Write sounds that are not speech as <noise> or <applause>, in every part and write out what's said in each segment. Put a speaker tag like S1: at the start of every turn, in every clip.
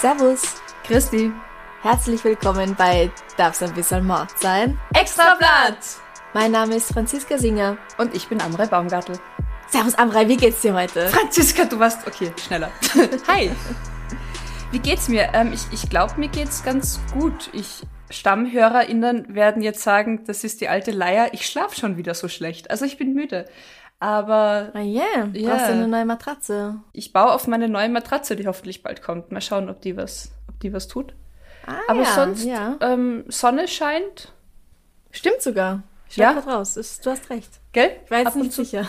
S1: Servus,
S2: Christi.
S1: herzlich willkommen bei Darf's ein bisschen Mord sein?
S2: Extra Blatt!
S1: Mein Name ist Franziska Singer.
S2: Und ich bin Amrei Baumgartel.
S1: Servus Amrei, wie geht's dir heute?
S2: Franziska, du warst. Okay, schneller. <laughs> Hi! Wie geht's mir? Ähm, ich ich glaube, mir geht's ganz gut. Ich. StammhörerInnen werden jetzt sagen, das ist die alte Leier. Ich schlaf schon wieder so schlecht. Also ich bin müde. Aber
S1: Ah yeah,
S2: Ja.
S1: brauchst du eine neue Matratze?
S2: ich baue auf meine neue Matratze, die hoffentlich bald kommt. Mal schauen, ob die was, ob die was tut.
S1: Ah,
S2: Aber
S1: ja,
S2: sonst,
S1: ja.
S2: ähm, Sonne scheint.
S1: Stimmt sogar. Ich
S2: Ja?
S1: raus. Ist, du hast recht.
S2: Gell?
S1: Ich jetzt
S2: ab und
S1: nicht
S2: zu,
S1: sicher.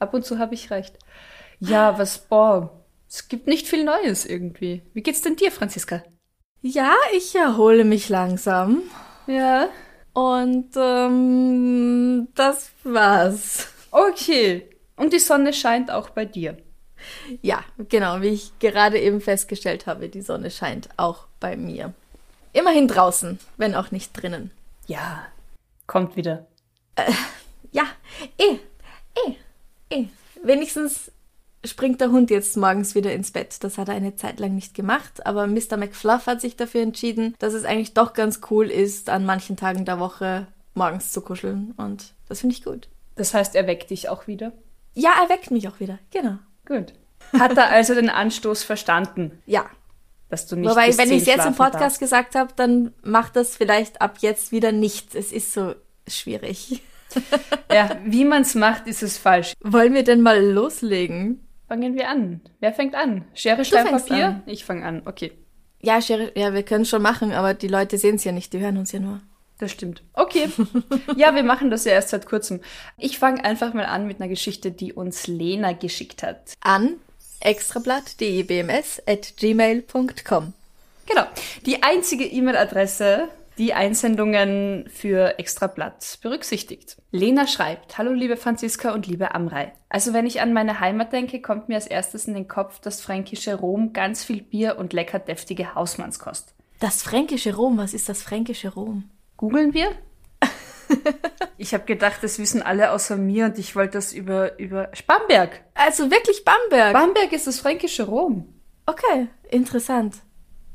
S2: Ab und zu habe ich recht. Ja, was, boah, es gibt nicht viel Neues irgendwie. Wie geht's denn dir, Franziska?
S1: Ja, ich erhole mich langsam.
S2: Ja.
S1: Und ähm, das war's.
S2: Okay. Und die Sonne scheint auch bei dir.
S1: Ja, genau, wie ich gerade eben festgestellt habe, die Sonne scheint auch bei mir. Immerhin draußen, wenn auch nicht drinnen.
S2: Ja. Kommt wieder.
S1: Ja, eh, eh, eh. Wenigstens springt der Hund jetzt morgens wieder ins Bett. Das hat er eine Zeit lang nicht gemacht, aber Mr. McFluff hat sich dafür entschieden, dass es eigentlich doch ganz cool ist, an manchen Tagen der Woche morgens zu kuscheln. Und das finde ich gut.
S2: Das heißt, er weckt dich auch wieder.
S1: Ja, er weckt mich auch wieder. Genau.
S2: Gut. Hat er also den Anstoß verstanden,
S1: Ja.
S2: dass du nicht
S1: Wobei, wenn ich es jetzt im Podcast gesagt habe, dann macht das vielleicht ab jetzt wieder nichts. Es ist so schwierig.
S2: Ja, wie man's macht, ist es falsch.
S1: Wollen wir denn mal loslegen?
S2: Fangen wir an. Wer fängt an? Schere, Stein, Papier?
S1: an.
S2: Ich fange an. Okay.
S1: Ja, Schere, ja, wir können es schon machen, aber die Leute sehen es ja nicht, die hören uns ja nur.
S2: Das stimmt. Okay. Ja, wir machen das ja erst seit kurzem. Ich fange einfach mal an mit einer Geschichte, die uns Lena geschickt hat.
S1: An extrablatt.debms.gmail.com
S2: Genau. Die einzige E-Mail-Adresse, die Einsendungen für Extrablatt berücksichtigt. Lena schreibt, Hallo liebe Franziska und liebe Amrei. Also wenn ich an meine Heimat denke, kommt mir als erstes in den Kopf das fränkische Rom, ganz viel Bier und lecker deftige Hausmannskost.
S1: Das fränkische Rom, was ist das fränkische Rom?
S2: Googeln wir? <laughs> ich habe gedacht, das wissen alle außer mir und ich wollte das über, über Bamberg.
S1: Also wirklich Bamberg.
S2: Bamberg ist das fränkische Rom.
S1: okay, interessant.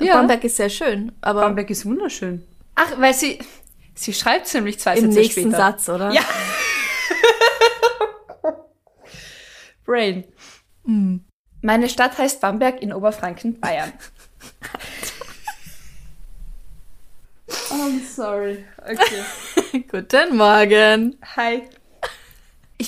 S2: Ja.
S1: Bamberg ist sehr schön, aber
S2: Bamberg ist wunderschön. Ach, weil sie, sie schreibt nämlich zwei
S1: im
S2: Sätze
S1: nächsten
S2: später.
S1: Satz, oder?
S2: Ja. <laughs> Brain. Meine Stadt heißt Bamberg in Oberfranken, Bayern. <laughs> I'm sorry. Okay. <laughs>
S1: Guten Morgen.
S2: Hi.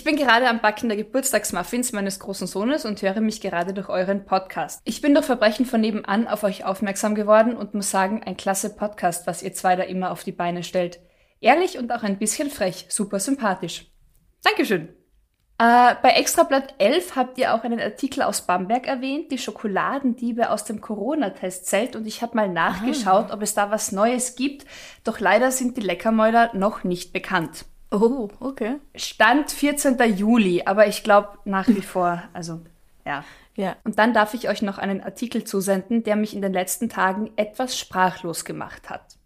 S2: Ich bin gerade am Backen der Geburtstagsmuffins meines großen Sohnes und höre mich gerade durch euren Podcast. Ich bin durch Verbrechen von nebenan auf euch aufmerksam geworden und muss sagen, ein klasse Podcast, was ihr zwei da immer auf die Beine stellt. Ehrlich und auch ein bisschen frech, super sympathisch. Dankeschön. Äh, bei Extrablatt 11 habt ihr auch einen Artikel aus Bamberg erwähnt, die Schokoladendiebe aus dem Corona-Testzelt und ich habe mal nachgeschaut, ob es da was Neues gibt, doch leider sind die Leckermäuler noch nicht bekannt.
S1: Oh, okay.
S2: Stand 14. Juli, aber ich glaube nach wie vor, also ja.
S1: Ja.
S2: Und dann darf ich euch noch einen Artikel zusenden, der mich in den letzten Tagen etwas sprachlos gemacht hat.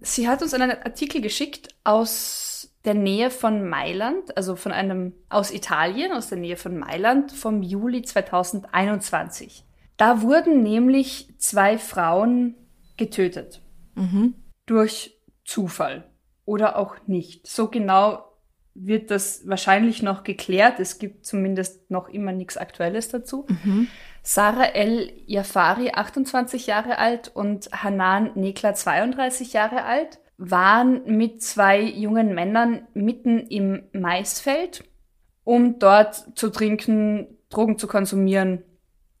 S2: Sie hat uns einen Artikel geschickt aus der Nähe von Mailand, also von einem aus Italien, aus der Nähe von Mailand vom Juli 2021. Da wurden nämlich zwei Frauen getötet. Durch Zufall oder auch nicht. So genau wird das wahrscheinlich noch geklärt. Es gibt zumindest noch immer nichts Aktuelles dazu. Sarah El Jafari, 28 Jahre alt, und Hanan Nekla, 32 Jahre alt, waren mit zwei jungen Männern mitten im Maisfeld, um dort zu trinken, Drogen zu konsumieren,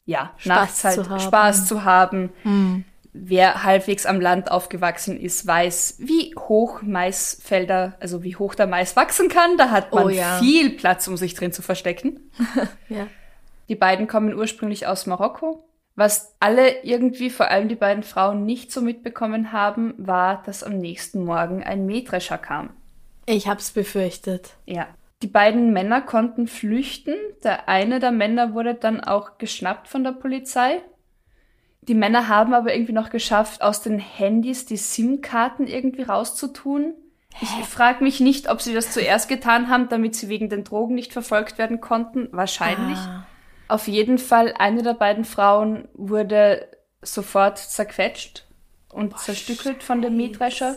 S2: ja,
S1: Spaß
S2: nachts halt
S1: zu.
S2: Spaß zu haben. Wer halbwegs am Land aufgewachsen ist, weiß, wie hoch Maisfelder, also wie hoch der Mais wachsen kann. Da hat man
S1: Oh ja.
S2: viel Platz, um sich drin zu verstecken. <laughs>
S1: Ja.
S2: Die beiden kommen ursprünglich aus Marokko. Was alle irgendwie, vor allem die beiden Frauen, nicht so mitbekommen haben, war, dass am nächsten Morgen ein Mähdrescher kam.
S1: Ich hab's befürchtet.
S2: Ja. Die beiden Männer konnten flüchten. Der eine der Männer wurde dann auch geschnappt von der Polizei. Die Männer haben aber irgendwie noch geschafft, aus den Handys die SIM-Karten irgendwie rauszutun. Ich frage mich nicht, ob sie das zuerst getan haben, damit sie wegen den Drogen nicht verfolgt werden konnten. Wahrscheinlich.
S1: Ah.
S2: Auf jeden Fall, eine der beiden Frauen wurde sofort zerquetscht und zerstückelt von dem Mähdrescher.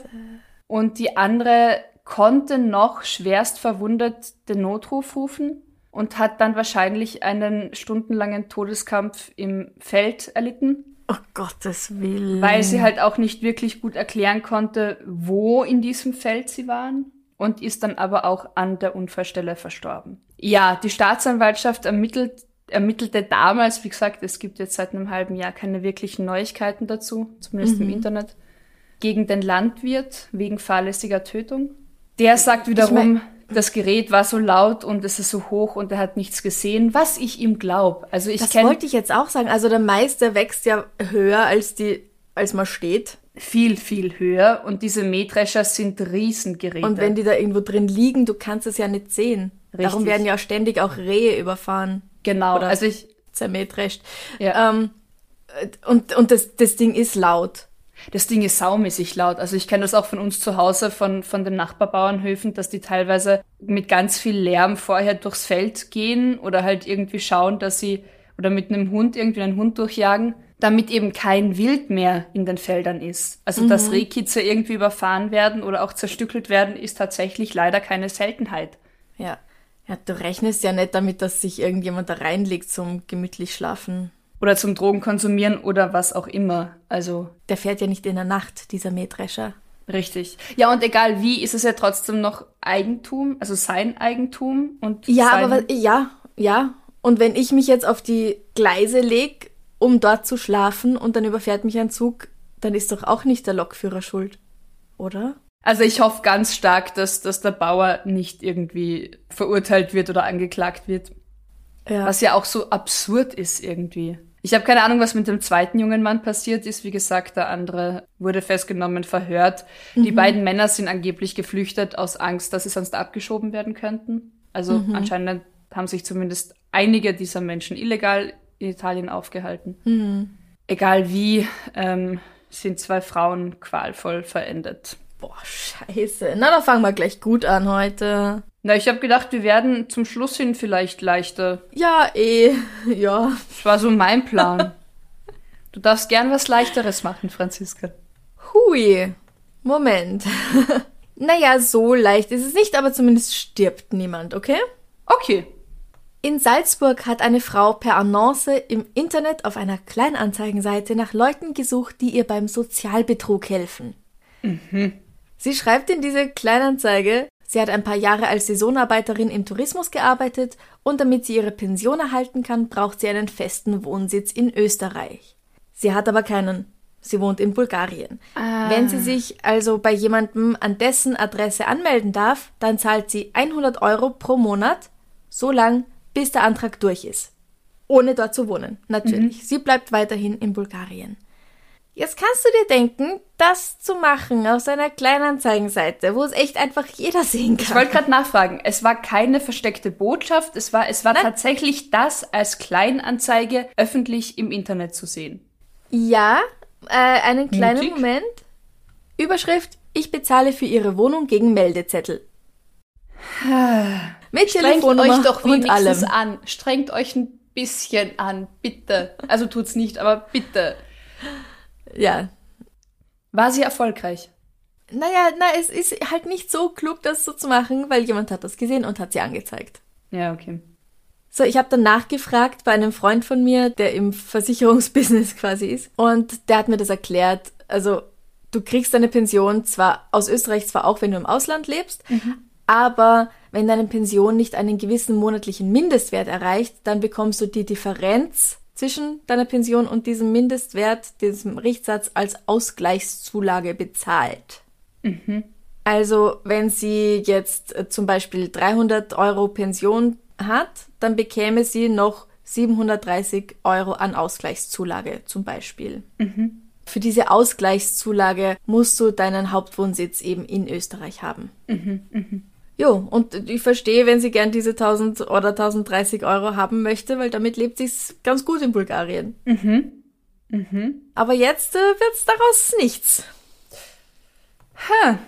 S2: Und die andere konnte noch schwerst verwundet den Notruf rufen und hat dann wahrscheinlich einen stundenlangen Todeskampf im Feld erlitten,
S1: Oh Gottes Willen.
S2: weil sie halt auch nicht wirklich gut erklären konnte, wo in diesem Feld sie waren und ist dann aber auch an der Unfallstelle verstorben. Ja, die Staatsanwaltschaft ermittelt, ermittelte damals, wie gesagt, es gibt jetzt seit einem halben Jahr keine wirklichen Neuigkeiten dazu, zumindest im Internet, gegen den Landwirt wegen fahrlässiger Tötung. Der sagt wiederum,
S1: mein-
S2: das Gerät war so laut und es ist so hoch und er hat nichts gesehen, was ich ihm glaub. Also ich
S1: das wollte ich jetzt auch sagen. Also der Mais, der wächst ja höher als die, als man steht.
S2: viel, viel höher und diese Mähdrescher sind Riesengeräte.
S1: Und wenn die da irgendwo drin liegen, du kannst es ja nicht sehen. Darum
S2: Richtig.
S1: werden ja ständig auch Rehe überfahren,
S2: genau,
S1: Oder-
S2: also ich,
S1: zermähdrescht.
S2: Ja.
S1: Ähm, und und das, das Ding ist laut.
S2: Das Ding ist saumäßig laut. Also ich kenne das auch von uns zu Hause, von, von den Nachbarbauernhöfen, dass die teilweise mit ganz viel Lärm vorher durchs Feld gehen oder halt irgendwie schauen, dass sie, oder mit einem Hund irgendwie einen Hund durchjagen, damit eben kein Wild mehr in den Feldern ist. Also dass Rehkitze irgendwie überfahren werden oder auch zerstückelt werden, ist tatsächlich leider keine Seltenheit.
S1: Ja. Ja, du rechnest ja nicht damit, dass sich irgendjemand da reinlegt zum gemütlich schlafen.
S2: Oder zum Drogen konsumieren oder was auch immer. Also
S1: Der fährt ja nicht in der Nacht, dieser Mähdrescher.
S2: Richtig. Ja, und egal wie, ist es ja trotzdem noch Eigentum, also sein Eigentum und
S1: Ja,
S2: sein,
S1: aber wa- ja, ja. Und wenn ich mich jetzt auf die Gleise leg, um dort zu schlafen und dann überfährt mich ein Zug, dann ist doch auch nicht der Lokführer schuld, oder?
S2: Also ich hoffe ganz stark, dass, dass der Bauer nicht irgendwie verurteilt wird oder angeklagt wird.
S1: Ja.
S2: Was ja auch so absurd ist irgendwie. Ich habe keine Ahnung, was mit dem zweiten jungen Mann passiert ist. Wie gesagt, der andere wurde festgenommen, verhört. Die beiden Männer sind angeblich geflüchtet aus Angst, dass sie sonst abgeschoben werden könnten. Also anscheinend haben sich zumindest einige dieser Menschen illegal in Italien aufgehalten. Egal wie, ähm, sind zwei Frauen qualvoll verendet.
S1: Boah, scheiße. Na, da fangen wir gleich gut an heute.
S2: Na, ich habe gedacht, wir werden zum Schluss hin vielleicht leichter.
S1: Ja, eh. <laughs> Ja.
S2: Das war so mein Plan. <laughs> Du darfst gern was Leichteres machen, Franziska.
S1: Hui. Moment. <laughs> naja, so leicht ist es nicht, aber zumindest stirbt niemand, okay?
S2: Okay.
S1: In Salzburg hat eine Frau per Annonce im Internet auf einer Kleinanzeigenseite nach Leuten gesucht, die ihr beim Sozialbetrug helfen. Sie schreibt in diese Kleinanzeige, sie hat ein paar Jahre als Saisonarbeiterin im Tourismus gearbeitet und damit sie ihre Pension erhalten kann, braucht sie einen festen Wohnsitz in Österreich. Sie hat aber keinen. Sie wohnt in Bulgarien. Wenn sie sich also bei jemandem an dessen Adresse anmelden darf, dann zahlt sie 100 Euro pro Monat, so lang, bis der Antrag durch ist. Ohne dort zu wohnen, natürlich. Sie bleibt weiterhin in Bulgarien. Jetzt kannst du dir denken, das zu machen aus einer Kleinanzeigenseite, wo es echt einfach jeder sehen
S2: Ich
S1: kann.
S2: wollte gerade nachfragen. Es war keine versteckte Botschaft. Es war, es war tatsächlich das als Kleinanzeige öffentlich im Internet zu sehen.
S1: Ja, äh, einen kleinen
S2: Mutig.
S1: Moment. Überschrift, ich bezahle für Ihre Wohnung gegen Meldezettel. Mit
S2: Strengt euch doch wenigstens an. Strengt euch ein bisschen an, bitte. Also tut's nicht, aber bitte.
S1: Ja.
S2: War sie erfolgreich?
S1: Naja, na, es ist halt nicht so klug, das so zu machen, weil jemand hat das gesehen und hat sie angezeigt.
S2: Ja, okay.
S1: So, ich habe dann nachgefragt bei einem Freund von mir, der im Versicherungsbusiness <laughs> quasi ist. Und der hat mir das erklärt. Also, du kriegst deine Pension zwar aus Österreich zwar auch, wenn du im Ausland lebst, aber wenn deine Pension nicht einen gewissen monatlichen Mindestwert erreicht, dann bekommst du die Differenz zwischen deiner Pension und diesem Mindestwert, diesem Richtsatz als Ausgleichszulage bezahlt. Also wenn sie jetzt äh, zum Beispiel 300 Euro Pension hat, dann bekäme sie noch 730 Euro an Ausgleichszulage zum Beispiel. Für diese Ausgleichszulage musst du deinen Hauptwohnsitz eben in Österreich haben. Jo, und ich verstehe, wenn sie gern diese 1000 oder 1030 Euro haben möchte, weil damit lebt sich's ganz gut in Bulgarien. Aber jetzt äh, wird's daraus nichts.
S2: Ha.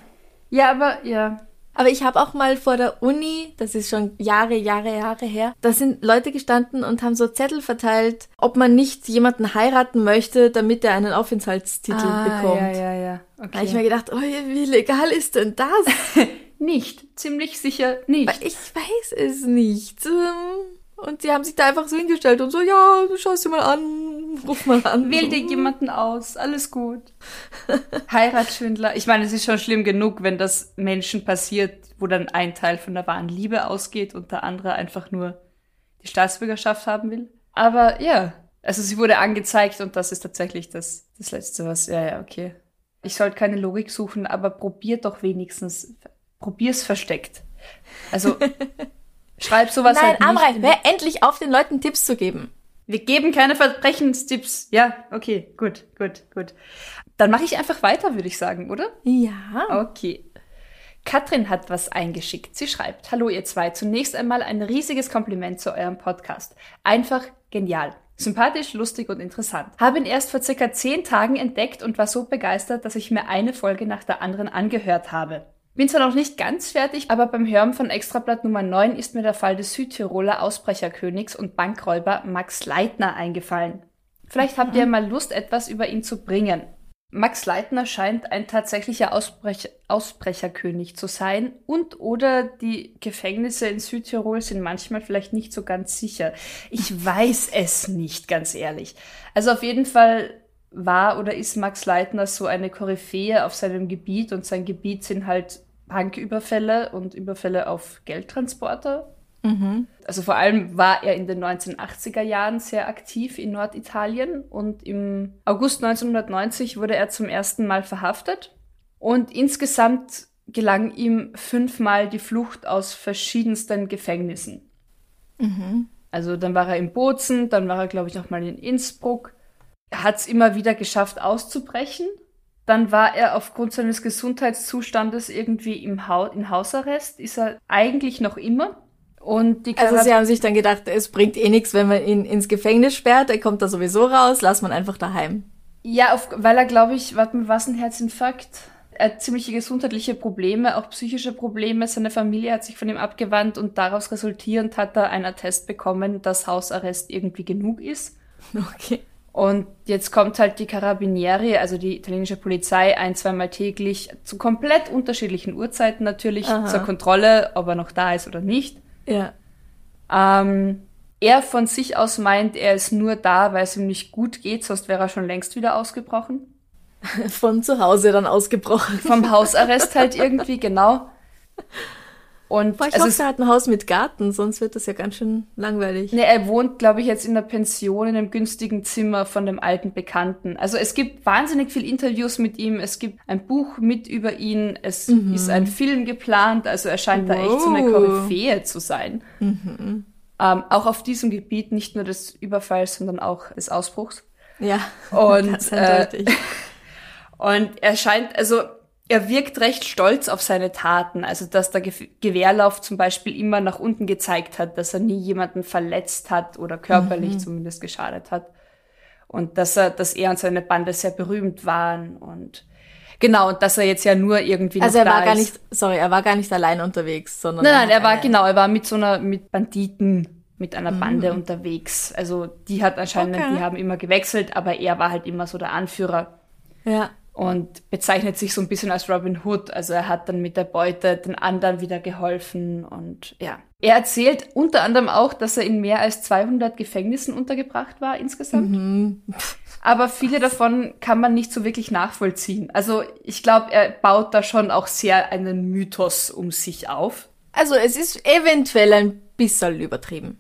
S2: Ja, aber ja.
S1: Aber ich habe auch mal vor der Uni, das ist schon Jahre, Jahre, Jahre her, da sind Leute gestanden und haben so Zettel verteilt, ob man nicht jemanden heiraten möchte, damit er einen Aufenthaltstitel bekommt.
S2: Ah, Ja, ja, ja.
S1: Da
S2: Okay.
S1: habe ich mir gedacht, oh, wie legal ist denn das? <laughs>
S2: nicht. Ziemlich sicher nicht.
S1: Weil ich weiß es nicht. Ähm, Und sie haben sich da einfach so hingestellt und so, ja, du schaust dir mal an, ruf mal an.
S2: Wähl dir jemanden aus, alles gut. <laughs> Heiratsschwindler. Ich meine, es ist schon schlimm genug, wenn das Menschen passiert, wo dann ein Teil von der wahren Liebe ausgeht und der andere einfach nur die Staatsbürgerschaft haben will. Aber ja, also sie wurde angezeigt und das ist tatsächlich das, das Letzte, was, ja, ja, okay. Ich sollte keine Logik suchen, aber probier doch wenigstens, probier's versteckt. Also, <laughs> schreib sowas
S1: Nein,
S2: halt nicht.
S1: Amrei,
S2: in-
S1: hör endlich auf, den Leuten Tipps zu geben.
S2: Wir geben keine Verbrechenstipps. Ja, okay, gut, gut, gut. Dann mache ich einfach weiter, würde ich sagen, oder?
S1: Ja.
S2: Okay. Katrin hat was eingeschickt. Sie schreibt, Hallo ihr zwei, zunächst einmal ein riesiges Kompliment zu eurem Podcast. Einfach genial. Sympathisch, lustig und interessant. Habe ihn erst vor circa zehn Tagen entdeckt und war so begeistert, dass ich mir eine Folge nach der anderen angehört habe. Bin zwar noch nicht ganz fertig, aber beim Hören von Extrablatt Nummer 9 ist mir der Fall des Südtiroler Ausbrecherkönigs und Bankräuber Max Leitner eingefallen. Vielleicht habt ihr mal Lust, etwas über ihn zu bringen. Max Leitner scheint ein tatsächlicher Ausbrech Ausbrecherkönig zu sein und oder die Gefängnisse in Südtirol sind manchmal vielleicht nicht so ganz sicher. Ich <laughs> weiß es nicht, ganz ehrlich. Also auf jeden Fall war oder ist Max Leitner so eine Koryphäe auf seinem Gebiet und sein Gebiet sind halt Banküberfälle und Überfälle auf Geldtransporter. Also vor allem war er in den 1980er Jahren sehr aktiv in Norditalien und im August 1990 wurde er zum ersten Mal verhaftet und insgesamt gelang ihm fünfmal die Flucht aus verschiedensten Gefängnissen. Also dann war er in Bozen, dann war er glaube ich noch mal in Innsbruck. Er hat es immer wieder geschafft auszubrechen. Dann war er aufgrund seines Gesundheitszustandes irgendwie im ha in Hausarrest, ist er eigentlich noch immer. Und die
S1: Also sie haben sich dann gedacht, es bringt eh nichts, wenn man ihn ins Gefängnis sperrt, er kommt da sowieso raus, lass man einfach daheim.
S2: Ja, auf, weil er, glaube ich, warte mal, was ein Herzinfarkt? Er hat ziemliche gesundheitliche Probleme, auch psychische Probleme. Seine Familie hat sich von ihm abgewandt und daraus resultierend hat er einen Attest bekommen, dass Hausarrest irgendwie genug ist. <laughs>
S1: Okay.
S2: Und jetzt kommt halt die Carabinieri, also die italienische Polizei, ein, zweimal täglich zu komplett unterschiedlichen Uhrzeiten natürlich
S1: Aha.
S2: zur Kontrolle, ob er noch da ist oder nicht.
S1: Ja.
S2: Ähm, er von sich aus meint, er ist nur da, weil es ihm nicht gut geht, sonst wäre er schon längst wieder ausgebrochen. <laughs>
S1: Von zu Hause dann ausgebrochen.
S2: Vom Hausarrest halt irgendwie, genau. <laughs> Und
S1: Boah, ich hoffe, er hat ein Haus mit Garten, sonst wird das ja ganz schön langweilig.
S2: ne, er wohnt, glaube ich, jetzt in der Pension in einem günstigen Zimmer von dem alten Bekannten. Also es gibt wahnsinnig viel Interviews mit ihm, es gibt ein Buch mit über ihn, es ist ein Film geplant, also er scheint da echt so eine
S1: Wow.
S2: Koryphäe zu sein. Ähm, auch auf diesem Gebiet, nicht nur des Überfalls, sondern auch des Ausbruchs.
S1: Ja.
S2: Und, <laughs>
S1: ganz
S2: äh,
S1: eindeutig. <laughs>
S2: Und er scheint, also er wirkt recht stolz auf seine Taten. Also dass der Ge Gewehrlauf zum Beispiel immer nach unten gezeigt hat, dass er nie jemanden verletzt hat oder körperlich
S1: Mhm.
S2: zumindest geschadet hat. Und dass er, dass er und seine Bande sehr berühmt waren und genau, und dass er jetzt ja nur irgendwie
S1: also er war gar nicht, sorry, er war gar nicht allein unterwegs, sondern
S2: Nein, nein, er war genau, er war mit so einer, mit Banditen, mit einer Bande unterwegs. Also die hat anscheinend,
S1: Okay.
S2: die haben immer gewechselt, aber er war halt immer so der Anführer
S1: Ja.
S2: Und bezeichnet sich so ein bisschen als Robin Hood. Also er hat dann mit der Beute den anderen wieder geholfen und ja. Er erzählt unter anderem auch, dass er in mehr als 200 Gefängnissen untergebracht war insgesamt. Aber viele davon kann man nicht so wirklich nachvollziehen. Also ich glaube, er baut da schon auch sehr einen Mythos um sich auf.
S1: Also es ist eventuell ein bisschen übertrieben.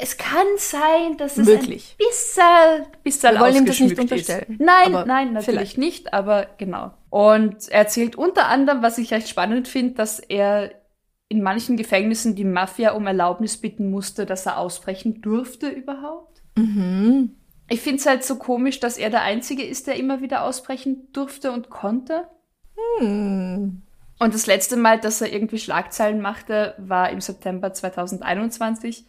S2: Es kann sein, dass es
S1: Möglich.
S2: ein bisschen, bisschen
S1: Wir wollen ihm das nicht unterstellen.
S2: Ist. Nein,
S1: Aber
S2: nein, natürlich
S1: vielleicht.
S2: nicht, aber genau. Und er erzählt unter anderem, was ich recht spannend finde, dass er in manchen Gefängnissen die Mafia um Erlaubnis bitten musste, dass er ausbrechen durfte überhaupt.
S1: Mhm.
S2: Ich finde es halt so komisch, dass er der Einzige ist, der immer wieder ausbrechen durfte und konnte.
S1: Hm.
S2: Und das letzte Mal, dass er irgendwie Schlagzeilen machte, war im September 2021,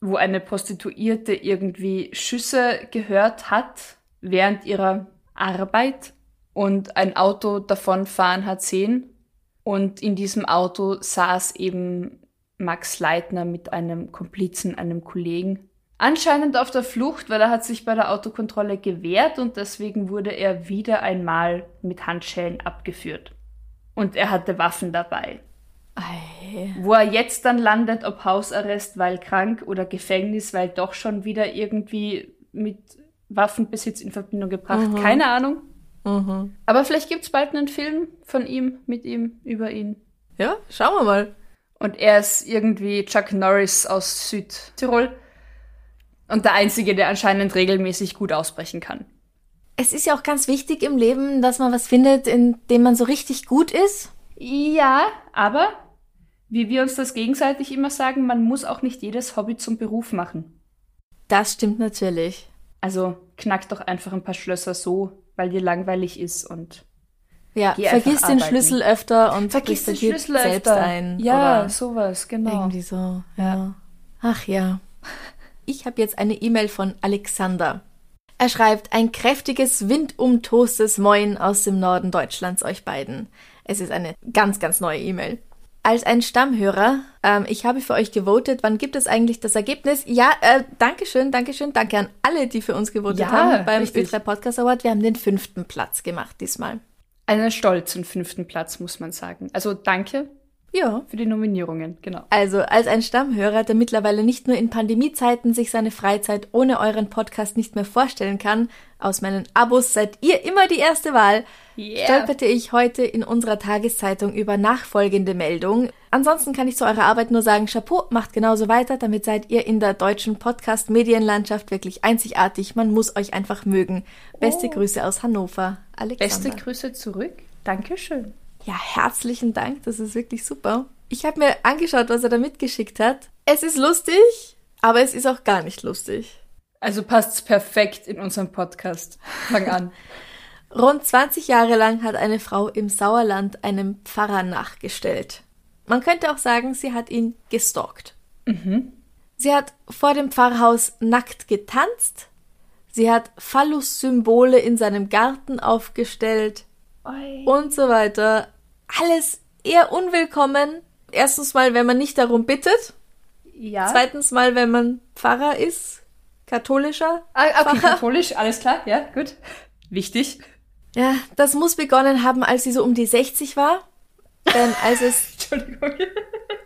S2: wo eine Prostituierte irgendwie Schüsse gehört hat während ihrer Arbeit und ein Auto davonfahren hat sehen. Und in diesem Auto saß eben Max Leitner mit einem Komplizen, einem Kollegen. Anscheinend auf der Flucht, weil er hat sich bei der Autokontrolle gewehrt und deswegen wurde er wieder einmal mit Handschellen abgeführt. Und er hatte Waffen dabei.
S1: Ei.
S2: Wo er jetzt dann landet, ob Hausarrest, weil krank oder Gefängnis, weil doch schon wieder irgendwie mit Waffenbesitz in Verbindung gebracht.
S1: Mhm.
S2: Keine Ahnung.
S1: Mhm.
S2: Aber vielleicht gibt's bald einen Film von ihm, mit ihm, über ihn.
S1: Ja, schauen wir mal.
S2: Und er ist irgendwie Chuck Norris aus Südtirol. Und der Einzige, der anscheinend regelmäßig gut ausbrechen kann.
S1: Es ist ja auch ganz wichtig im Leben, dass man was findet, in dem man so richtig gut ist.
S2: Ja, aber wie wir uns das gegenseitig immer sagen, man muss auch nicht jedes Hobby zum Beruf machen.
S1: Das stimmt natürlich.
S2: Also knack doch einfach ein paar Schlösser so, weil dir langweilig ist und
S1: Ja, vergiss den
S2: arbeiten.
S1: Schlüssel öfter und
S2: vergiss den Schlüssel
S1: selbst
S2: öfter.
S1: ein.
S2: Ja, sowas, genau.
S1: irgendwie so. Ja. Ach ja. Ich habe jetzt eine E-Mail von Alexander. Er schreibt ein kräftiges, windumtoastes Moin aus dem Norden Deutschlands euch beiden. Es ist eine ganz, ganz neue E-Mail. Als ein Stammhörer, ähm, ich habe für euch gewotet. Wann gibt es eigentlich das Ergebnis? Ja, äh, Dankeschön, Dankeschön. Danke an alle, die für uns gewotet
S2: Ja,
S1: haben beim
S2: richtig.
S1: Ö3 Podcast Award. Wir haben den fünften Platz gemacht diesmal.
S2: Einen stolzen fünften Platz, muss man sagen. Also danke
S1: Ja,
S2: für die Nominierungen, genau.
S1: Also, als ein Stammhörer, der mittlerweile nicht nur in Pandemiezeiten sich seine Freizeit ohne euren Podcast nicht mehr vorstellen kann, aus meinen Abos seid ihr immer die erste Wahl, stolperte ich heute in unserer Tageszeitung über nachfolgende Meldung. Ansonsten kann ich zu eurer Arbeit nur sagen, Chapeau, macht genauso weiter, damit seid ihr in der deutschen Podcast-Medienlandschaft wirklich einzigartig. Man muss euch einfach mögen. Beste
S2: Oh.
S1: Grüße aus Hannover, Alexander.
S2: Beste Grüße zurück. Dankeschön.
S1: Ja, herzlichen Dank, das ist wirklich super. Ich habe mir angeschaut, was er da mitgeschickt hat. Es ist lustig, aber es ist auch gar nicht lustig.
S2: Also passt's perfekt in unserem Podcast. Fang an. <laughs>
S1: Rund 20 Jahre lang hat eine Frau im Sauerland einem Pfarrer nachgestellt. Man könnte auch sagen, sie hat ihn gestalkt. Sie hat vor dem Pfarrhaus nackt getanzt. Sie hat Phallus-Symbole in seinem Garten aufgestellt. und so weiter. Alles eher unwillkommen. Erstens mal, wenn man nicht darum bittet.
S2: ja.
S1: Zweitens mal, wenn man Pfarrer ist. Katholischer.
S2: Ah, okay,
S1: Pfarrer.
S2: katholisch, alles klar, ja, gut. Wichtig.
S1: Ja, das muss begonnen haben, als sie so um die 60 war. Denn als es, <laughs>
S2: Entschuldigung.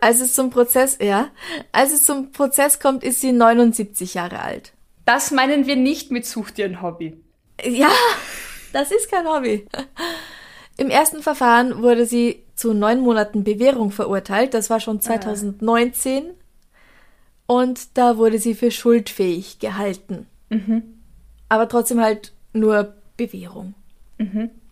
S1: als es zum Prozess, ja, als es zum Prozess kommt, ist sie 79 Jahre alt.
S2: Das meinen wir nicht mit Such dir ein Hobby.
S1: Ja, das ist kein Hobby. Im ersten Verfahren wurde sie zu neun Monaten Bewährung verurteilt. Das war schon 2019. Und da wurde sie für schuldfähig gehalten. Aber trotzdem halt nur Bewährung.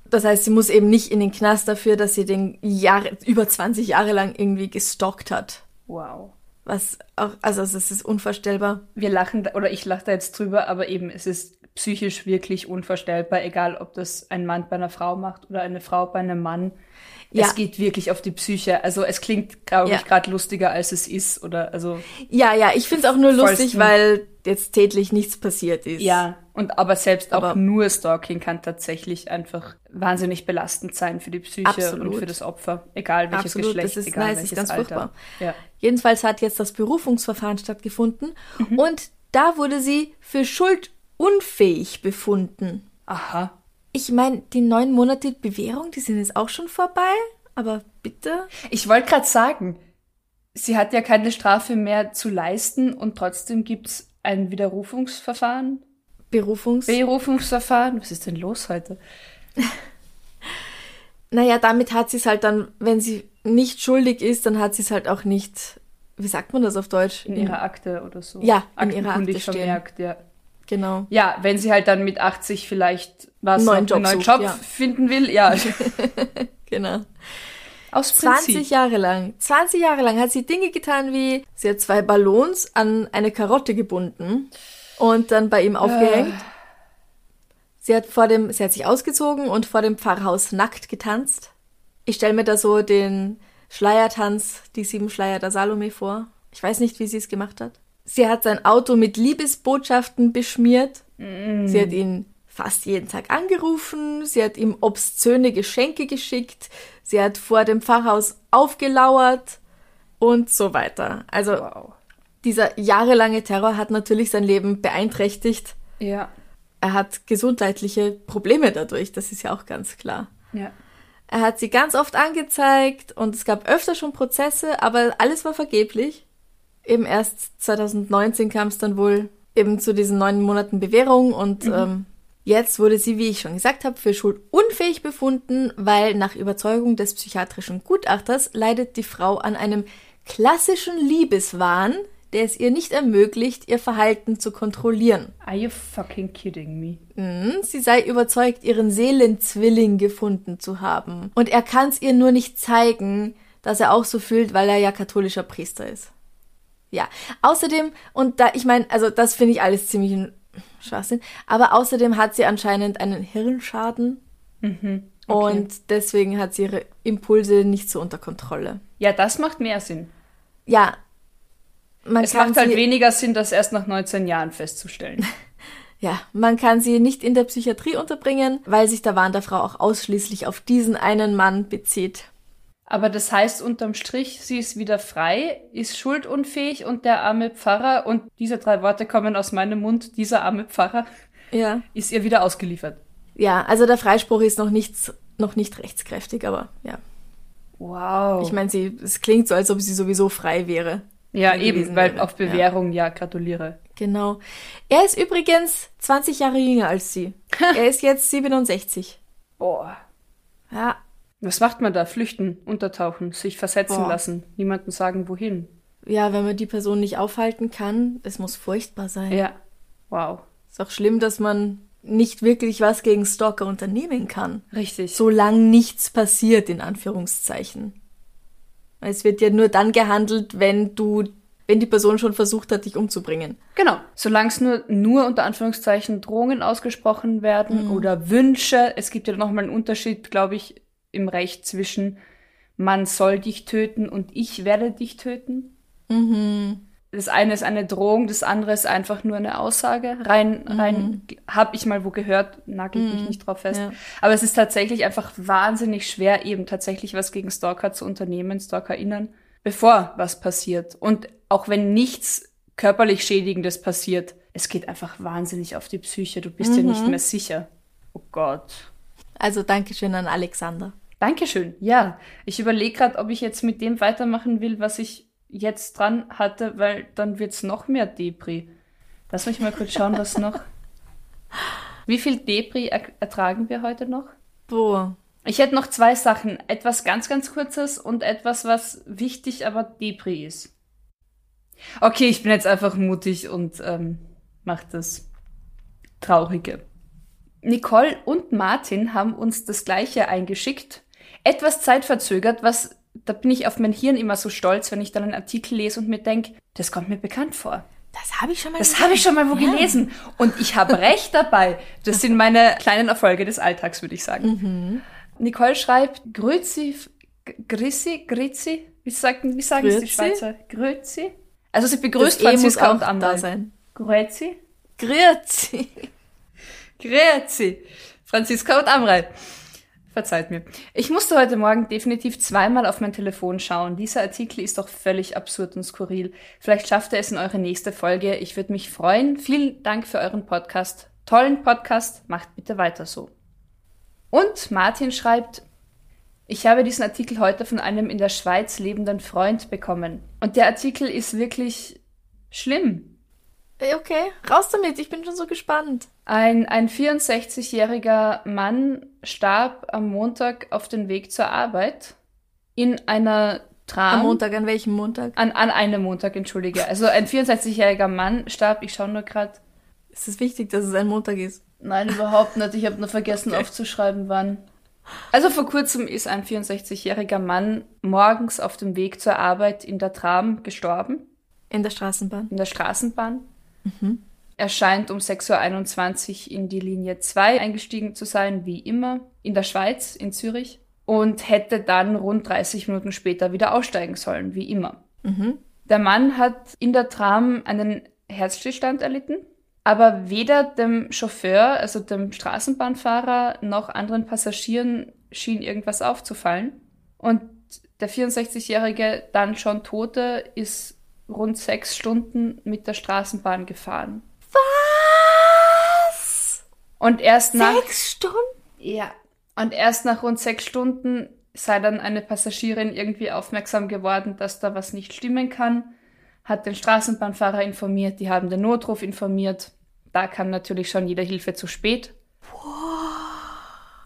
S1: Das heißt, sie muss eben nicht in den Knast dafür, dass sie den Jahre, über 20 Jahre lang irgendwie gestalkt hat.
S2: Wow.
S1: Was auch, also es ist unvorstellbar.
S2: Wir lachen, da, oder ich lache da jetzt drüber, aber eben, es ist psychisch wirklich unvorstellbar, egal ob das ein Mann bei einer Frau macht oder eine Frau bei einem Mann.
S1: Ja.
S2: Es geht wirklich auf die Psyche. Also es klingt, glaube
S1: Ja.
S2: ich, gerade lustiger, als es ist. Oder also
S1: Ja, ja, ich finde es auch nur lustig, weil jetzt tätlich nichts passiert ist.
S2: ja. Und aber selbst auch
S1: Aber-
S2: nur Stalking kann tatsächlich einfach wahnsinnig belastend sein für die Psyche
S1: Absolut.
S2: und für das Opfer. Egal welches
S1: Absolut,
S2: Geschlecht,
S1: das ist,
S2: egal
S1: nein, es
S2: welches
S1: ist ganz
S2: Alter.
S1: furchtbar.
S2: Ja.
S1: Jedenfalls hat jetzt das Berufungsverfahren stattgefunden und da wurde sie für schuldunfähig befunden.
S2: Aha.
S1: Ich meine, die neun Monate Bewährung, die sind jetzt auch schon vorbei, aber bitte.
S2: Ich wollte gerade sagen, sie hat ja keine Strafe mehr zu leisten und trotzdem gibt's ein Widerrufungsverfahren.
S1: Berufungs.
S2: Berufungsverfahren? Was ist denn los heute? <laughs>
S1: naja, damit hat sie es halt dann, wenn sie nicht schuldig ist, dann hat sie es halt auch nicht wie sagt man das auf Deutsch?
S2: In ihrer Akte oder so.
S1: Ja, in ihrer Akte stehen.
S2: vermerkt, ja.
S1: Genau.
S2: Ja, wenn sie halt dann mit 80 vielleicht was
S1: Neuen
S2: noch einen
S1: Job
S2: neuen
S1: sucht,
S2: Job
S1: ja.
S2: finden will, ja. <laughs> <laughs>
S1: Genau.
S2: Aus
S1: 20
S2: Prinzip.
S1: Jahre lang. 20 Jahre lang hat sie Dinge getan wie, sie hat zwei Ballons an eine Karotte gebunden und dann bei ihm aufgehängt. Sie hat vor dem, sie hat sich ausgezogen und vor dem Pfarrhaus nackt getanzt. Ich stelle mir da so den Schleiertanz, die sieben Schleier der Salome vor. Ich weiß nicht, wie sie es gemacht hat. Sie hat sein Auto mit Liebesbotschaften beschmiert. Sie hat ihn fast jeden Tag angerufen. Sie hat ihm obszöne Geschenke geschickt. Sie hat vor dem Pfarrhaus aufgelauert und so weiter. Also
S2: Wow.
S1: dieser jahrelange Terror hat natürlich sein Leben beeinträchtigt.
S2: Ja,
S1: Er hat gesundheitliche Probleme dadurch, das ist ja auch ganz klar.
S2: ja.
S1: Er hat sie ganz oft angezeigt und es gab öfter schon Prozesse, aber alles war vergeblich. Eben erst 2019 kam es dann wohl eben zu diesen neun Monaten Bewährung und ähm, jetzt wurde sie, wie ich schon gesagt habe, für schuldunfähig befunden, weil nach Überzeugung des psychiatrischen Gutachters leidet die Frau an einem klassischen Liebeswahn, der es ihr nicht ermöglicht, ihr Verhalten zu kontrollieren.
S2: Are you fucking kidding me?
S1: Mhm, Sie sei überzeugt, ihren Seelenzwilling gefunden zu haben. Und er kann es ihr nur nicht zeigen, dass er auch so fühlt, weil er ja katholischer Priester ist. Ja. Außerdem, und da, ich meine, also das finde ich alles ziemlich ein Schwachsinn, aber außerdem hat sie anscheinend einen Hirnschaden. Und deswegen hat sie ihre Impulse nicht so unter Kontrolle.
S2: Ja, das macht mehr Sinn.
S1: Ja. Man
S2: Es macht halt weniger Sinn, das erst nach 19 Jahren festzustellen. <laughs>
S1: Ja, man kann sie nicht in der Psychiatrie unterbringen, weil sich der Wahn der Frau auch ausschließlich auf diesen einen Mann bezieht.
S2: Aber das heißt unterm Strich, sie ist wieder frei, ist schuldunfähig und der arme Pfarrer, und diese drei Worte kommen aus meinem Mund, dieser arme Pfarrer,
S1: Ja.
S2: ist ihr wieder ausgeliefert.
S1: Ja, also der Freispruch ist noch nicht, noch nicht rechtskräftig, aber ja.
S2: Wow.
S1: Ich meine, sie, es klingt so, als ob sie sowieso frei wäre.
S2: ja, eben, weil
S1: wäre.
S2: auf Bewährung, ja. gratuliere.
S1: Genau. Er ist übrigens 20 Jahre jünger als sie. <laughs> er ist jetzt 67.
S2: Boah.
S1: Ja,
S2: Was macht man da? Flüchten, untertauchen, sich versetzen
S1: Boah.
S2: lassen, niemandem sagen, wohin.
S1: ja, wenn man die Person nicht aufhalten kann, es muss furchtbar sein.
S2: Ja. Wow.
S1: Ist auch schlimm, dass man nicht wirklich was gegen Stalker unternehmen kann.
S2: Richtig.
S1: Solange nichts passiert, in Anführungszeichen. Es wird ja nur dann gehandelt, wenn du, wenn die Person schon versucht hat, dich umzubringen.
S2: Genau. Solange es nur, nur unter Anführungszeichen Drohungen ausgesprochen werden oder Wünsche. Es gibt ja nochmal einen Unterschied, glaube ich, im Recht zwischen man soll dich töten und ich werde dich töten. Das eine ist eine Drohung, das andere ist einfach nur eine Aussage. Rein, rein, habe ich mal wo gehört, nagelt mich nicht drauf fest.
S1: Ja.
S2: Aber es ist tatsächlich einfach wahnsinnig schwer, eben tatsächlich was gegen Stalker zu unternehmen, StalkerInnen, bevor was passiert. Und auch wenn nichts körperlich Schädigendes passiert, es geht einfach wahnsinnig auf die Psyche. Du bist dir nicht mehr sicher. Oh Gott.
S1: Also Dankeschön an Alexander.
S2: Dankeschön. Ja, ich überlege gerade, ob ich jetzt mit dem weitermachen will, was ich jetzt dran hatte, weil dann wird's noch mehr Depri. Lass mich mal kurz schauen, was noch. <laughs> Wie viel Depri er ertragen wir heute noch?
S1: Boah.
S2: Ich hätte noch zwei Sachen. Etwas ganz, ganz kurzes und etwas, was wichtig, aber Depri ist. Okay, ich bin jetzt einfach mutig und ähm, mach das Traurige. Nicole und Martin haben uns das gleiche eingeschickt. Etwas zeitverzögert, was, da bin ich auf mein Hirn immer so stolz, wenn ich dann einen Artikel lese und mir denke, das kommt mir bekannt vor.
S1: Das habe ich schon mal
S2: Das habe ich schon mal wo
S1: Ja.
S2: gelesen. Und ich habe recht dabei. Das sind meine kleinen Erfolge des Alltags, würde ich sagen. Nicole schreibt, Grüezi, Grissi, Grizzi, wie sagen, wie sagen es die
S1: Grüezi?
S2: Schweizer? Grüezi? Also sie begrüßt
S1: Das E muss
S2: Franziska
S1: auch
S2: und
S1: da sein.
S2: Grüezi?
S1: Grüezi.
S2: Grüezi. Franziska und Amrei. Verzeiht mir. Ich musste heute Morgen definitiv zweimal auf mein Telefon schauen. Dieser Artikel ist doch völlig absurd und skurril. Vielleicht schafft er es in eure nächste Folge. Ich würde mich freuen. Vielen Dank für euren Podcast. Tollen Podcast. Macht bitte weiter so. Und Martin schreibt, ich habe diesen Artikel heute von einem in der Schweiz lebenden Freund bekommen. Und der Artikel ist wirklich schlimm.
S1: Okay, raus damit, ich bin schon so gespannt.
S2: Ein, ein 64-jähriger Mann starb am Montag auf dem Weg zur Arbeit in einer Tram.
S1: Am Montag, an welchem Montag?
S2: An, an einem Montag, entschuldige. Also ein 64-jähriger Mann starb, ich schaue nur gerade.
S1: Ist es wichtig, dass es ein Montag ist?
S2: Nein, überhaupt nicht. Ich habe nur vergessen <laughs>
S1: Okay.
S2: aufzuschreiben, wann. Also vor kurzem ist ein 64-jähriger Mann morgens auf dem Weg zur Arbeit in der Tram gestorben,
S1: In der Straßenbahn.
S2: in der Straßenbahn. Er scheint um 6.21 Uhr in die Linie 2 eingestiegen zu sein, wie immer, in der Schweiz, in Zürich, und hätte dann rund 30 Minuten später wieder aussteigen sollen, wie immer. Der Mann hat in der Tram einen Herzstillstand erlitten, aber weder dem Chauffeur, also dem Straßenbahnfahrer, noch anderen Passagieren schien irgendwas aufzufallen. Und der 64-jährige dann schon Tote ist rund sechs Stunden mit der Straßenbahn gefahren.
S1: Was?
S2: Und erst nach,
S1: Sechs Stunden?
S2: ja, und erst nach rund sechs Stunden sei dann eine Passagierin irgendwie aufmerksam geworden, dass da was nicht stimmen kann, hat den Straßenbahnfahrer informiert, die haben den Notruf informiert. Da kam natürlich schon jede Hilfe zu spät.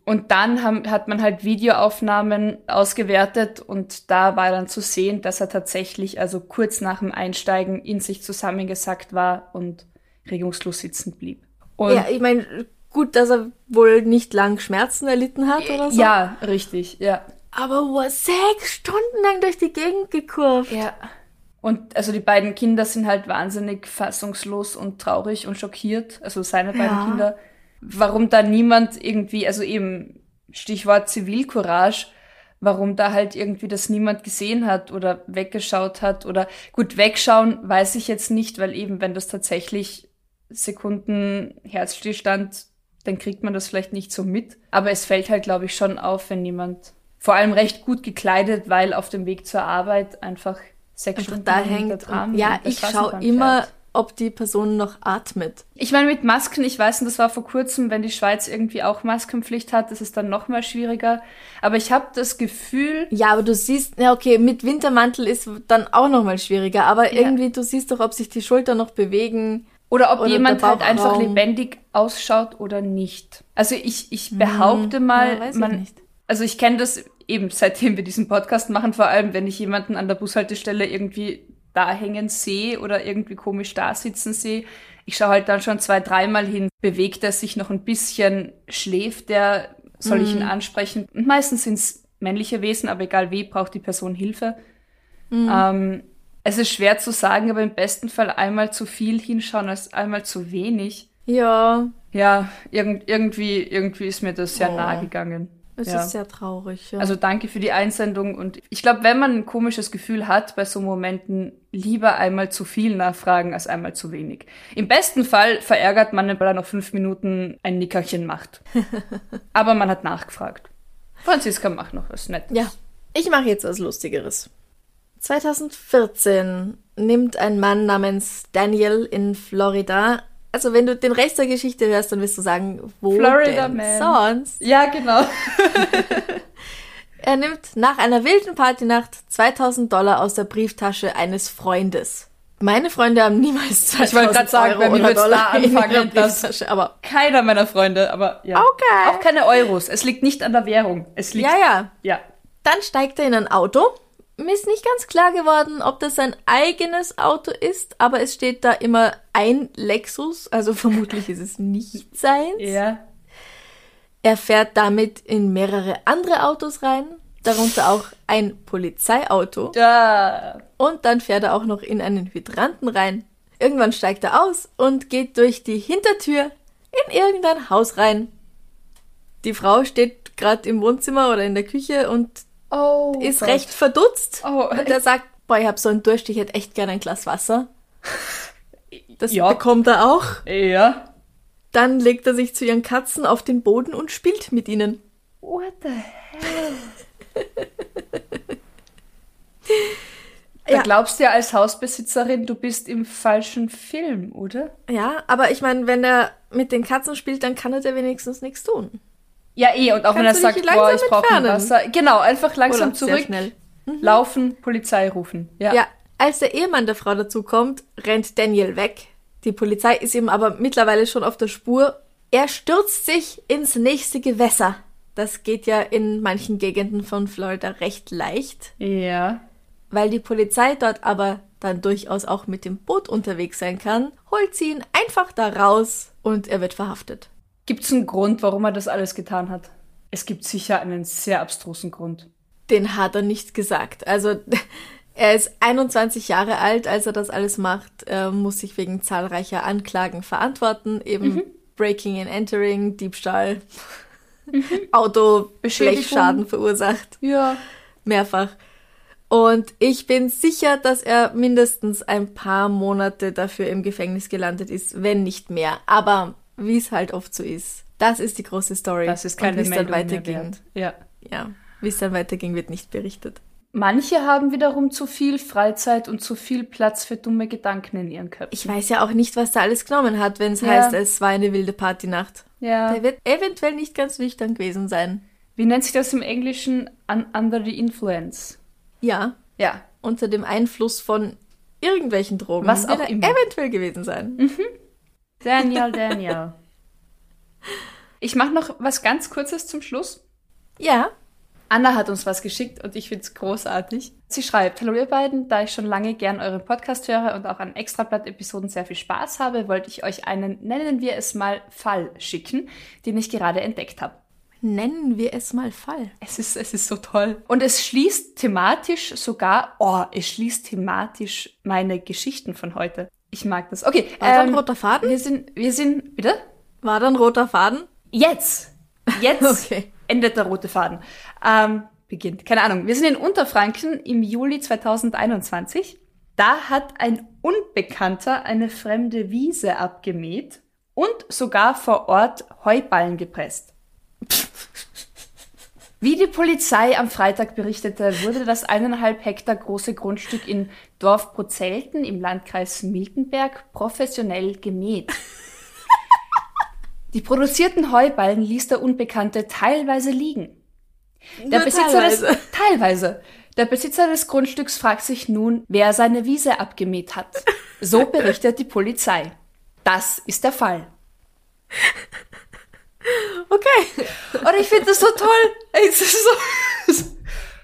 S2: Und dann haben, hat man halt Videoaufnahmen ausgewertet und da war dann zu sehen, dass er tatsächlich, also kurz nach dem Einsteigen, in sich zusammengesackt war und regungslos sitzen blieb. Und
S1: Ja, ich meine, gut, dass er wohl nicht lang Schmerzen erlitten hat oder so.
S2: ja, richtig, ja.
S1: Aber wow, sechs Stunden lang durch die Gegend gekurvt.
S2: Ja. Und also die beiden Kinder sind halt wahnsinnig fassungslos und traurig und schockiert. Also seine beiden
S1: Ja.
S2: Kinder. Warum da niemand irgendwie, also eben Stichwort Zivilcourage, warum da halt irgendwie das niemand gesehen hat oder weggeschaut hat oder gut wegschauen, weiß ich jetzt nicht, weil eben wenn das tatsächlich Sekunden Herzstillstand, dann kriegt man das vielleicht nicht so mit. Aber es fällt halt, glaube ich, schon auf, wenn jemand vor allem recht gut gekleidet, weil auf dem Weg zur Arbeit einfach sechs Stunden
S1: da hängt. Und, ja, ich schaue immer,
S2: fährt.
S1: Ob die Person noch atmet.
S2: Ich meine, mit Masken, ich weiß, und das war vor kurzem, wenn die Schweiz irgendwie auch Maskenpflicht hat, ist es dann noch mal schwieriger. Aber ich habe das Gefühl,
S1: Ja, aber du siehst, ja okay, mit Wintermantel ist dann auch nochmal schwieriger, aber irgendwie, du siehst doch, ob sich die Schultern noch bewegen.
S2: oder ob
S1: Oder
S2: jemand halt einfach lebendig ausschaut oder nicht. Also ich, ich behaupte mal,
S1: Hm. ja, weiß ich
S2: man,
S1: nicht.
S2: also ich kenne das eben, seitdem wir diesen Podcast machen, vor allem, wenn ich jemanden an der Bushaltestelle irgendwie da hängen sehe oder irgendwie komisch da sitzen sehe. Ich schaue halt dann schon zwei, dreimal hin. Bewegt er sich noch ein bisschen? Schläft der? Soll ich
S1: Mhm.
S2: ihn ansprechen? Und meistens sind es männliche Wesen, aber egal wie, braucht die Person Hilfe.
S1: Mhm.
S2: Ähm, es ist schwer zu sagen, aber im besten Fall einmal zu viel hinschauen als einmal zu wenig.
S1: Ja,
S2: Ja, irgend, irgendwie, irgendwie ist mir das sehr
S1: Oh.
S2: nahe gegangen.
S1: Es
S2: ja.
S1: ist sehr traurig. Ja.
S2: Also danke für die Einsendung und ich glaube, wenn man ein komisches Gefühl hat bei so Momenten, lieber einmal zu viel nachfragen als einmal zu wenig. Im besten Fall verärgert man, weil er noch fünf Minuten ein Nickerchen macht. <laughs> Aber man hat nachgefragt. Franziska macht noch was Nettes.
S1: Ja, ich mache jetzt was Lustigeres. 2014 nimmt ein Mann namens Daniel in Florida. Also wenn du den Rest der Geschichte hörst, dann wirst du sagen, wo
S2: Florida
S1: denn
S2: Man.
S1: sonst?
S2: Ja, genau. <laughs>
S1: Er nimmt nach einer wilden Partynacht 2000 Dollar aus der Brieftasche eines Freundes. Meine Freunde haben niemals 2000
S2: Ich wollte gerade sagen,
S1: Euro oder
S2: wird's
S1: Dollar
S2: da anfangen,
S1: Brieftasche, aber
S2: Keiner meiner Freunde, aber ja.
S1: Okay.
S2: Auch keine Euros. Es liegt nicht an der Währung. Es liegt.
S1: ja, ja.
S2: ja.
S1: Dann steigt er in ein Auto. Mir ist nicht ganz klar geworden, ob das sein eigenes Auto ist, aber es steht da immer ein Lexus, also <laughs> vermutlich ist es nicht seins.
S2: Ja.
S1: Er fährt damit in mehrere andere Autos rein, darunter auch ein Polizeiauto.
S2: Ja.
S1: Und dann fährt er auch noch in einen Hydranten rein. Irgendwann steigt er aus und geht durch die Hintertür in irgendein Haus rein. Die Frau steht gerade im Wohnzimmer oder in der Küche und
S2: Oh.
S1: ist
S2: Gott.
S1: recht verdutzt.
S2: Oh.
S1: Und er sagt, boah, ich hab so einen Durst, ich hätte echt gerne ein Glas Wasser. Das
S2: Ja.
S1: bekommt er auch.
S2: Ja.
S1: Dann legt er sich zu ihren Katzen auf den Boden und spielt mit ihnen.
S2: What the hell? Da
S1: Ja.
S2: glaubst du ja als Hausbesitzerin, du bist im falschen Film, oder?
S1: Ja, aber ich meine, wenn er mit den Katzen spielt, dann kann er dir wenigstens nichts tun.
S2: Ja, eh, und auch wenn er
S1: Kannst
S2: sagt, boah, ich brauche ein? Wasser. Genau, einfach langsam
S1: Oder
S2: zurück,
S1: schnell.
S2: laufen, Polizei rufen. Ja.
S1: Ja, als der Ehemann der Frau dazukommt, rennt Daniel weg. Die Polizei ist ihm aber mittlerweile schon auf der Spur. Er stürzt sich ins nächste Gewässer. Das geht ja in manchen Gegenden von Florida recht leicht.
S2: Ja.
S1: Weil die Polizei dort aber dann durchaus auch mit dem Boot unterwegs sein kann, holt sie ihn einfach da raus und er wird verhaftet.
S2: Gibt es einen Grund, warum er das alles getan hat? Es gibt sicher einen sehr abstrusen Grund.
S1: Den hat er nicht gesagt. Also <laughs> er ist 21 Jahre alt, als er das alles macht, er muss sich wegen zahlreicher Anklagen verantworten, eben mhm. Breaking and Entering, Diebstahl, mhm. <laughs> Auto, Blechschaden verursacht.
S2: Ja.
S1: Mehrfach. Und ich bin sicher, dass er mindestens ein paar Monate dafür im Gefängnis gelandet ist, wenn nicht mehr. Aber wie es halt oft so ist, das ist die große Story.
S2: Das ist keine
S1: Und
S2: dann
S1: weiterging.
S2: Ja.
S1: Ja. Wie es dann weiterging, wird nicht berichtet.
S2: Manche haben wiederum zu viel Freizeit und zu viel Platz für dumme Gedanken in ihren Köpfen.
S1: Ich weiß ja auch nicht, was er alles genommen hat, wenn es ja. heißt, es war eine wilde Partynacht.
S2: Ja.
S1: Der wird eventuell nicht ganz nüchtern gewesen sein.
S2: Wie nennt sich das im Englischen? Un under the influence.
S1: Ja.
S2: Ja.
S1: Unter dem Einfluss von irgendwelchen Drogen.
S2: Was auch immer.
S1: eventuell gewesen sein.
S2: Mhm. Daniel, Daniel. Ich mache noch was ganz Kurzes zum Schluss.
S1: Ja.
S2: Anna hat uns was geschickt und ich finde es großartig. Sie schreibt, hallo ihr beiden, da ich schon lange gern euren Podcast höre und auch an Extrablatt-Episoden sehr viel Spaß habe, wollte ich euch einen, nennen wir es mal, Fall schicken, den ich gerade entdeckt habe.
S1: Nennen wir es mal Fall.
S2: Es ist, es ist so toll. Und es schließt thematisch sogar, oh, es schließt thematisch meine Geschichten von heute. Ich mag das. Okay.
S1: War ähm, dann roter Faden?
S2: Wir sind, wir sind, bitte?
S1: War dann roter Faden?
S2: Jetzt. Jetzt. <laughs>
S1: okay
S2: endet der rote Faden. Ähm, beginnt. Keine Ahnung. Wir sind in Unterfranken im Juli 2021. Da hat ein Unbekannter eine fremde Wiese abgemäht und sogar vor Ort Heuballen gepresst. <laughs> Wie die Polizei am Freitag berichtete, wurde das eineinhalb Hektar große Grundstück in Dorf Prozelten im Landkreis Miltenberg professionell gemäht. Die produzierten Heuballen ließ der Unbekannte teilweise liegen. Der
S1: Nur
S2: Besitzer
S1: teilweise.
S2: des <laughs> teilweise. Der Besitzer des Grundstücks fragt sich nun, wer seine Wiese abgemäht hat. So berichtet die Polizei. Das ist der Fall.
S1: Okay.
S2: Und ich finde das so toll. Es ist so,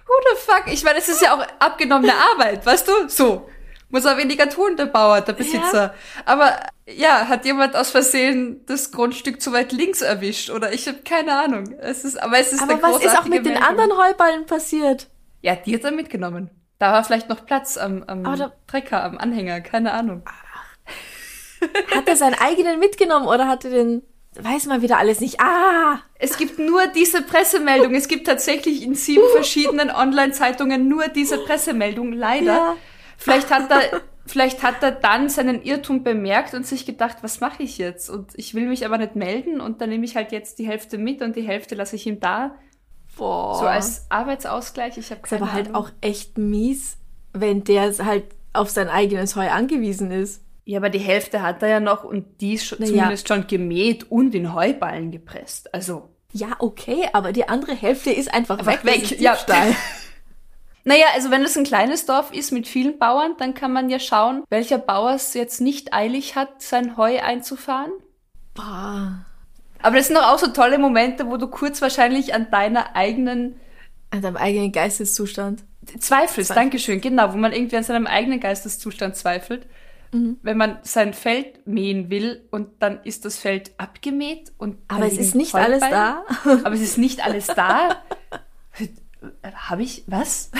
S2: who the fuck? Ich meine, es ist ja auch abgenommene Arbeit, weißt du? So. Muss er weniger tun, der Bauer, der Besitzer. Ja. Aber ja, hat jemand aus Versehen das Grundstück zu weit links erwischt oder ich habe keine Ahnung. Es ist, aber es ist
S1: aber
S2: eine
S1: was ist auch mit
S2: Meldung.
S1: den anderen Heuballen passiert?
S2: Ja, die hat er mitgenommen. Da war vielleicht noch Platz am, am
S1: da,
S2: Trecker, am Anhänger, keine Ahnung.
S1: Hat er seinen eigenen mitgenommen oder hat er den weiß man wieder alles nicht. Ah!
S2: Es gibt nur diese Pressemeldung. Es gibt tatsächlich in sieben verschiedenen Online-Zeitungen nur diese Pressemeldung, leider. Ja. Vielleicht hat er, vielleicht hat er dann seinen Irrtum bemerkt und sich gedacht, was mache ich jetzt? Und ich will mich aber nicht melden und dann nehme ich halt jetzt die Hälfte mit und die Hälfte lasse ich ihm da.
S1: Boah.
S2: So als Arbeitsausgleich. Ich habe keine
S1: ist aber halt
S2: Ahnung.
S1: auch echt mies, wenn der halt auf sein eigenes Heu angewiesen ist.
S2: Ja, aber die Hälfte hat er ja noch und die ist schon, zumindest ja. schon gemäht und in Heuballen gepresst. Also.
S1: Ja, okay, aber die andere Hälfte ist einfach,
S2: einfach weg. weg. Ja. <laughs> Naja, also wenn es ein kleines Dorf ist mit vielen Bauern, dann kann man ja schauen, welcher Bauer es jetzt nicht eilig hat, sein Heu einzufahren.
S1: Boah.
S2: Aber das sind doch auch so tolle Momente, wo du kurz wahrscheinlich an deiner eigenen...
S1: An deinem eigenen Geisteszustand.
S2: Zweifelst, Zweifel. Dankeschön, genau, wo man irgendwie an seinem eigenen Geisteszustand zweifelt. Mhm. Wenn man sein Feld mähen will und dann ist das Feld abgemäht und...
S1: Aber es ist nicht alles da. <laughs>
S2: Aber es ist nicht alles da. Habe ich was?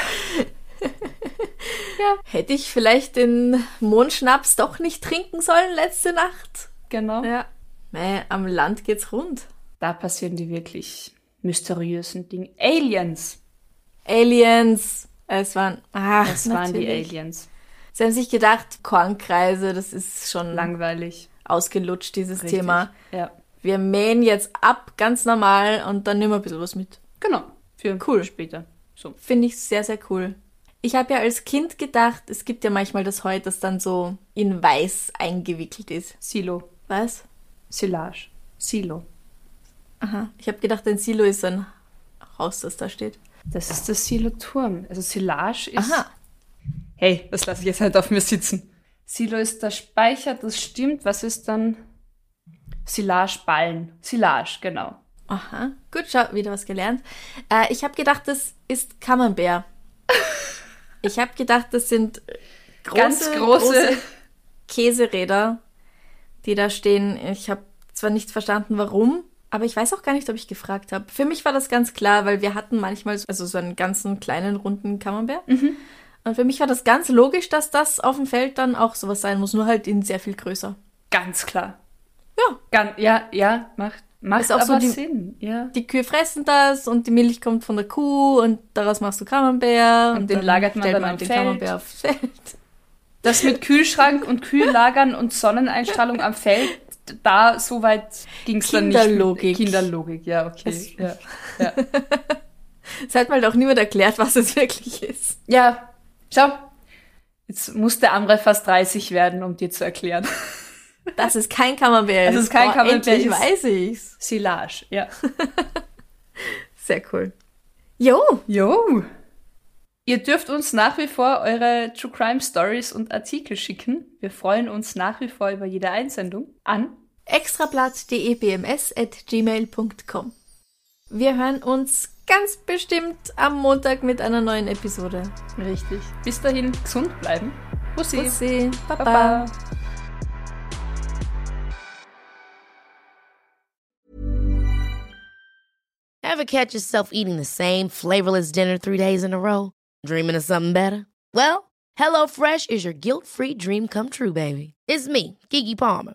S2: <laughs>
S1: ja. Hätte ich vielleicht den Mondschnaps doch nicht trinken sollen letzte Nacht?
S2: Genau.
S1: Ja. Nee, am Land geht's rund.
S2: Da passieren die wirklich mysteriösen Dinge. Aliens.
S1: Aliens. Es waren,
S2: ach, es waren die Aliens.
S1: Sie haben sich gedacht, Kornkreise, das ist schon
S2: langweilig.
S1: Ausgelutscht, dieses
S2: Richtig.
S1: Thema.
S2: Ja.
S1: Wir mähen jetzt ab, ganz normal, und dann nehmen wir ein bisschen was mit.
S2: Genau. Für
S1: cool.
S2: später.
S1: So. Finde ich sehr, sehr cool. Ich habe ja als Kind gedacht, es gibt ja manchmal das Heu, das dann so in weiß eingewickelt ist.
S2: Silo.
S1: Was?
S2: Silage. Silo.
S1: Aha. Ich habe gedacht, ein Silo ist ein Haus, das da steht.
S2: Das ist das Silo-Turm. Also Silage ist.
S1: Aha.
S2: Hey, das lasse ich jetzt halt auf mir sitzen. Silo ist der Speicher, das stimmt. Was ist dann? Silageballen. Silage, genau.
S1: Aha, gut, schau, wieder was gelernt. Äh, ich habe gedacht, das ist Camembert. <laughs> Ich habe gedacht, das sind große,
S2: Ganz große-
S1: Käseräder, die da stehen. Ich habe zwar nicht verstanden, warum, aber ich weiß auch gar nicht, ob ich gefragt habe. Für mich war das ganz klar, weil wir hatten manchmal so, also so einen ganzen kleinen runden Camembert. Und für mich war das ganz logisch, dass das auf dem Feld dann auch sowas sein muss, nur halt in sehr viel größer.
S2: Ganz klar.
S1: Ja.
S2: Ganz, ja, ja, macht, macht
S1: Ist auch so die-
S2: Sinn. Ja.
S1: Die Kühe fressen das und die Milch kommt von der Kuh und daraus machst du Camembert.
S2: Und den lagert man dann
S1: man
S2: am
S1: den
S2: Feld.
S1: Camembert aufs Feld.
S2: Das mit Kühlschrank und Kühllagern und Sonneneinstrahlung am Feld, da so weit ging es dann nicht.
S1: Kinderlogik.
S2: Kinderlogik, ja, okay.
S1: Es-
S2: Ja, ja. <laughs>
S1: Es hat mir halt auch niemand erklärt, was es wirklich ist.
S2: ja, schau. Jetzt muss der andere fast 30 werden, um dir zu erklären. <laughs>
S1: Dass es kein Camembert ist.
S2: Dass es kein
S1: Boah,
S2: Camembert
S1: endlich
S2: ist.
S1: weiß ich's.
S2: Silage, ja. <laughs>
S1: Sehr cool. Jo,
S2: Jo. Ihr dürft uns nach wie vor eure True Crime Stories und Artikel schicken. Wir freuen uns nach wie vor über jede Einsendung an.
S1: extrablatt.debms.gmail.com Wir hören uns ganz bestimmt am Montag mit einer neuen Episode.
S2: Richtig. Bis dahin gesund bleiben. Bussi.
S1: Bussi, Baba.
S2: Baba.
S3: Ever catch yourself eating the same flavorless dinner three days in a row? Dreaming of something better? Well, HelloFresh is your guilt free dream come true, baby. It's me, Gigi Palmer.